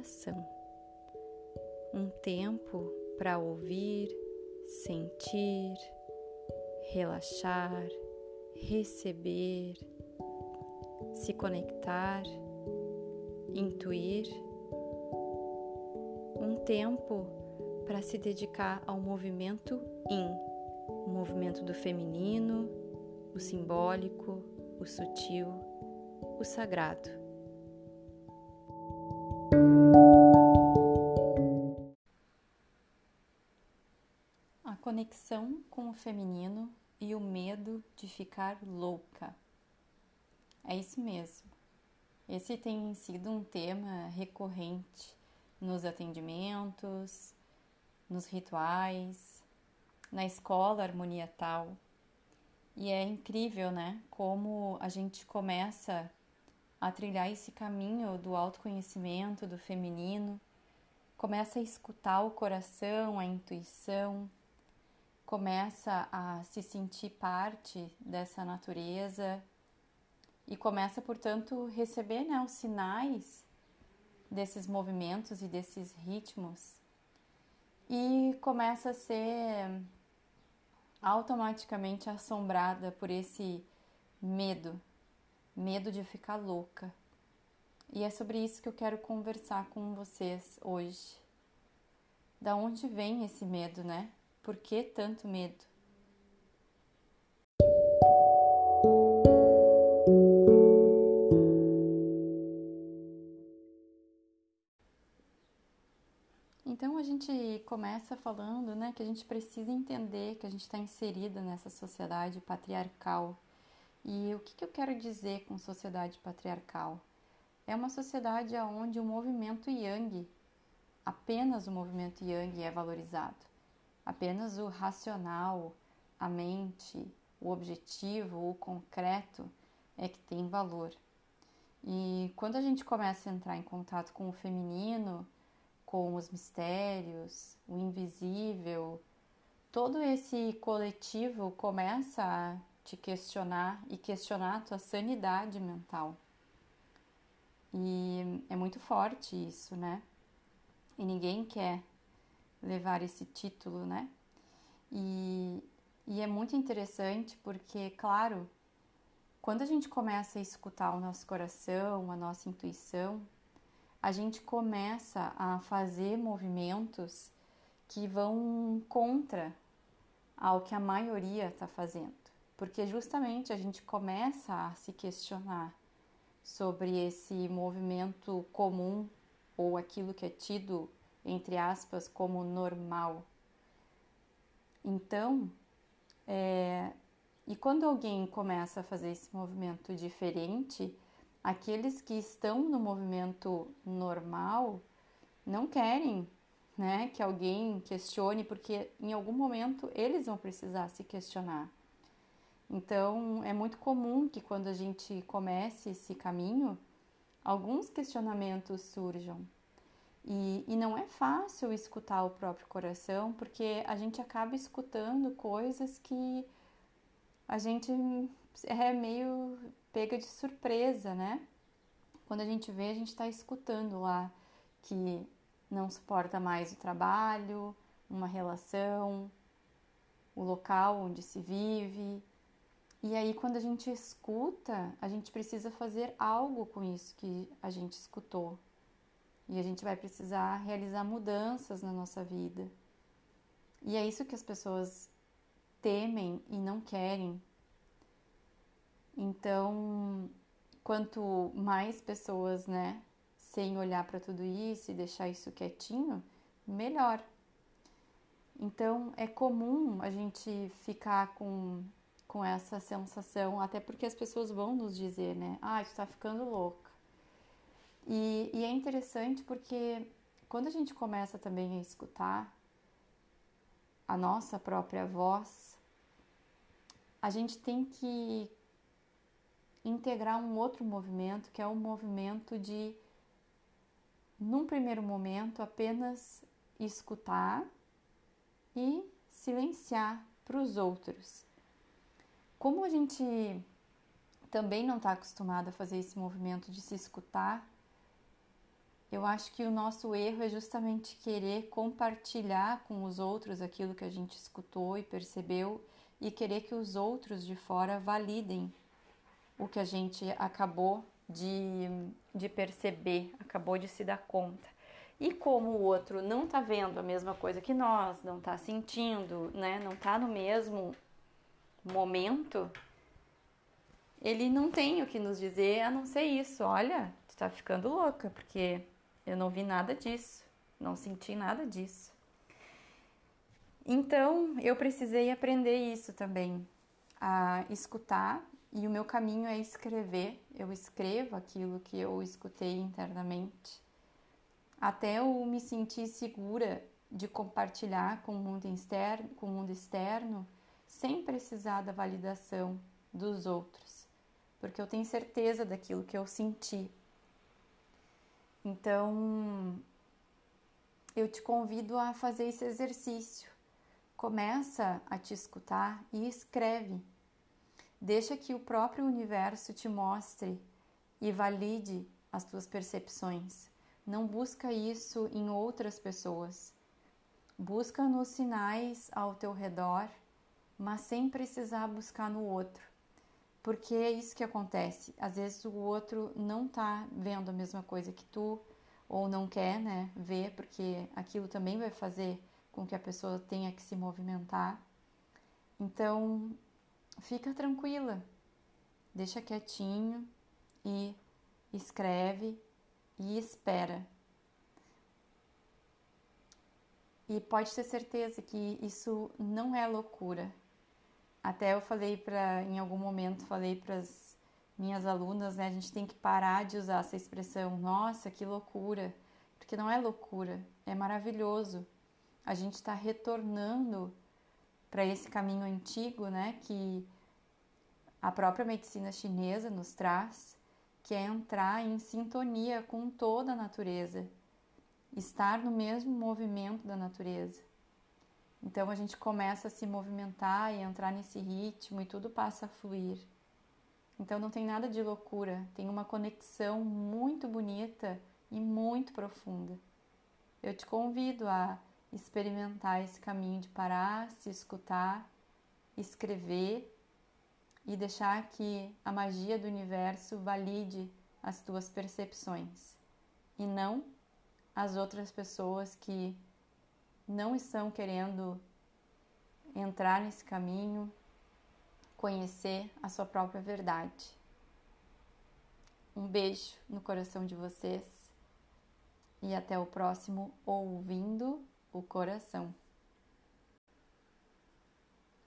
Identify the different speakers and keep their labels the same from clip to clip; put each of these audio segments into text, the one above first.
Speaker 1: coração. Um tempo para ouvir, sentir, relaxar, receber, se conectar, intuir. Um tempo para se dedicar ao movimento IN, o movimento do feminino, o simbólico, o sutil, o sagrado. Conexão com o feminino e o medo de ficar louca. É isso mesmo. Esse tem sido um tema recorrente nos atendimentos, nos rituais, na escola Harmonia Tal. E é incrível, né? Como a gente começa a trilhar esse caminho do autoconhecimento, do feminino, começa a escutar o coração, a intuição, começa a se sentir parte dessa natureza e começa, portanto, receber né, os sinais desses movimentos e desses ritmos e começa a ser automaticamente assombrada por esse medo, medo de ficar louca. E é sobre isso que eu quero conversar com vocês hoje. Da onde vem esse medo, né? Por que tanto medo? Então a gente começa falando, né, que a gente precisa entender que a gente está inserida nessa sociedade patriarcal. E o que, que eu quero dizer com sociedade patriarcal? É uma sociedade onde o movimento yang, apenas o movimento yang é valorizado. Apenas o racional, a mente, o objetivo, o concreto é que tem valor. E quando a gente começa a entrar em contato com o feminino, com os mistérios, o invisível, todo esse coletivo começa a te questionar e questionar a tua sanidade mental. E é muito forte isso, né? E ninguém quer levar esse título, né? E, e é muito interessante porque, claro, quando a gente começa a escutar o nosso coração, a nossa intuição, a gente começa a fazer movimentos que vão contra ao que a maioria está fazendo, porque justamente a gente começa a se questionar sobre esse movimento comum ou aquilo que é tido, entre aspas, como normal. Então, é, e quando alguém começa a fazer esse movimento diferente, aqueles que estão no movimento normal não querem né, que alguém questione, porque em algum momento eles vão precisar se questionar. Então, é muito comum que quando a gente comece esse caminho, alguns questionamentos surjam. E, e não é fácil escutar o próprio coração, porque a gente acaba escutando coisas que a gente é meio pega de surpresa, né? Quando a gente vê, a gente está escutando lá que não suporta mais o trabalho, uma relação, o local onde se vive. E aí, quando a gente escuta, a gente precisa fazer algo com isso que a gente escutou. E a gente vai precisar realizar mudanças na nossa vida. E é isso que as pessoas temem e não querem então, quanto mais pessoas, né, sem olhar para tudo isso e deixar isso quietinho, melhor. Então, é comum a gente ficar com, com essa sensação, até porque as pessoas vão nos dizer, né, ah, tu tá ficando louca. E, e é interessante porque quando a gente começa também a escutar a nossa própria voz, a gente tem que integrar um outro movimento, que é o movimento de, num primeiro momento, apenas escutar e silenciar para os outros. Como a gente também não está acostumado a fazer esse movimento de se escutar, eu acho que o nosso erro é justamente querer compartilhar com os outros aquilo que a gente escutou e percebeu e querer que os outros de fora validem o que a gente acabou de, de perceber, acabou de se dar conta. E como o outro não está vendo a mesma coisa que nós, não está sentindo, né, não está no mesmo momento, ele não tem o que nos dizer a não ser isso. Olha, tu tá ficando louca, porque eu não vi nada disso, não senti nada disso. Então, eu precisei aprender isso também, a escutar, e o meu caminho é escrever. Eu escrevo aquilo que eu escutei internamente, até eu me sentir segura de compartilhar com o mundo externo, com o mundo externo sem precisar da validação dos outros, porque eu tenho certeza daquilo que eu senti. Então, eu te convido a fazer esse exercício. Começa a te escutar e escreve. Deixa que o próprio universo te mostre e valide as tuas percepções. Não busca isso em outras pessoas. Busca nos sinais ao teu redor mas sem precisar buscar no outro. Porque é isso que acontece. Às vezes o outro não tá vendo a mesma coisa que tu, ou não quer, né, ver, porque aquilo também vai fazer com que a pessoa tenha que se movimentar. Então, fica tranquila. Deixa quietinho e escreve e espera. E pode ter certeza que isso não é loucura, até eu falei para, em algum momento, falei para as minhas alunas, né? A gente tem que parar de usar essa expressão, nossa, que loucura, porque não é loucura, é maravilhoso. A gente está retornando para esse caminho antigo, né? Que a própria medicina chinesa nos traz, que é entrar em sintonia com toda a natureza, estar no mesmo movimento da natureza. Então a gente começa a se movimentar e entrar nesse ritmo e tudo passa a fluir. Então não tem nada de loucura, tem uma conexão muito bonita e muito profunda. Eu te convido a experimentar esse caminho de parar, se escutar, escrever e deixar que a magia do universo valide as tuas percepções e não as outras pessoas que não estão querendo entrar nesse caminho, conhecer a sua própria verdade. Um beijo no coração de vocês e até o próximo Ouvindo o Coração.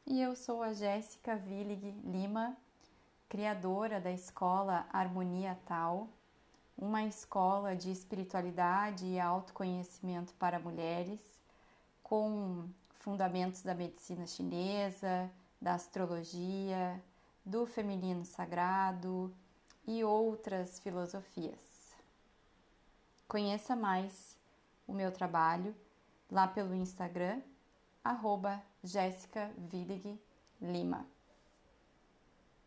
Speaker 1: E eu sou a Jéssica Willig Lima, criadora da escola Harmonia Tal, uma escola de espiritualidade e autoconhecimento para mulheres com fundamentos da medicina chinesa, da astrologia, do feminino sagrado e outras filosofias. Conheça mais o meu trabalho lá pelo Instagram, arroba Lima.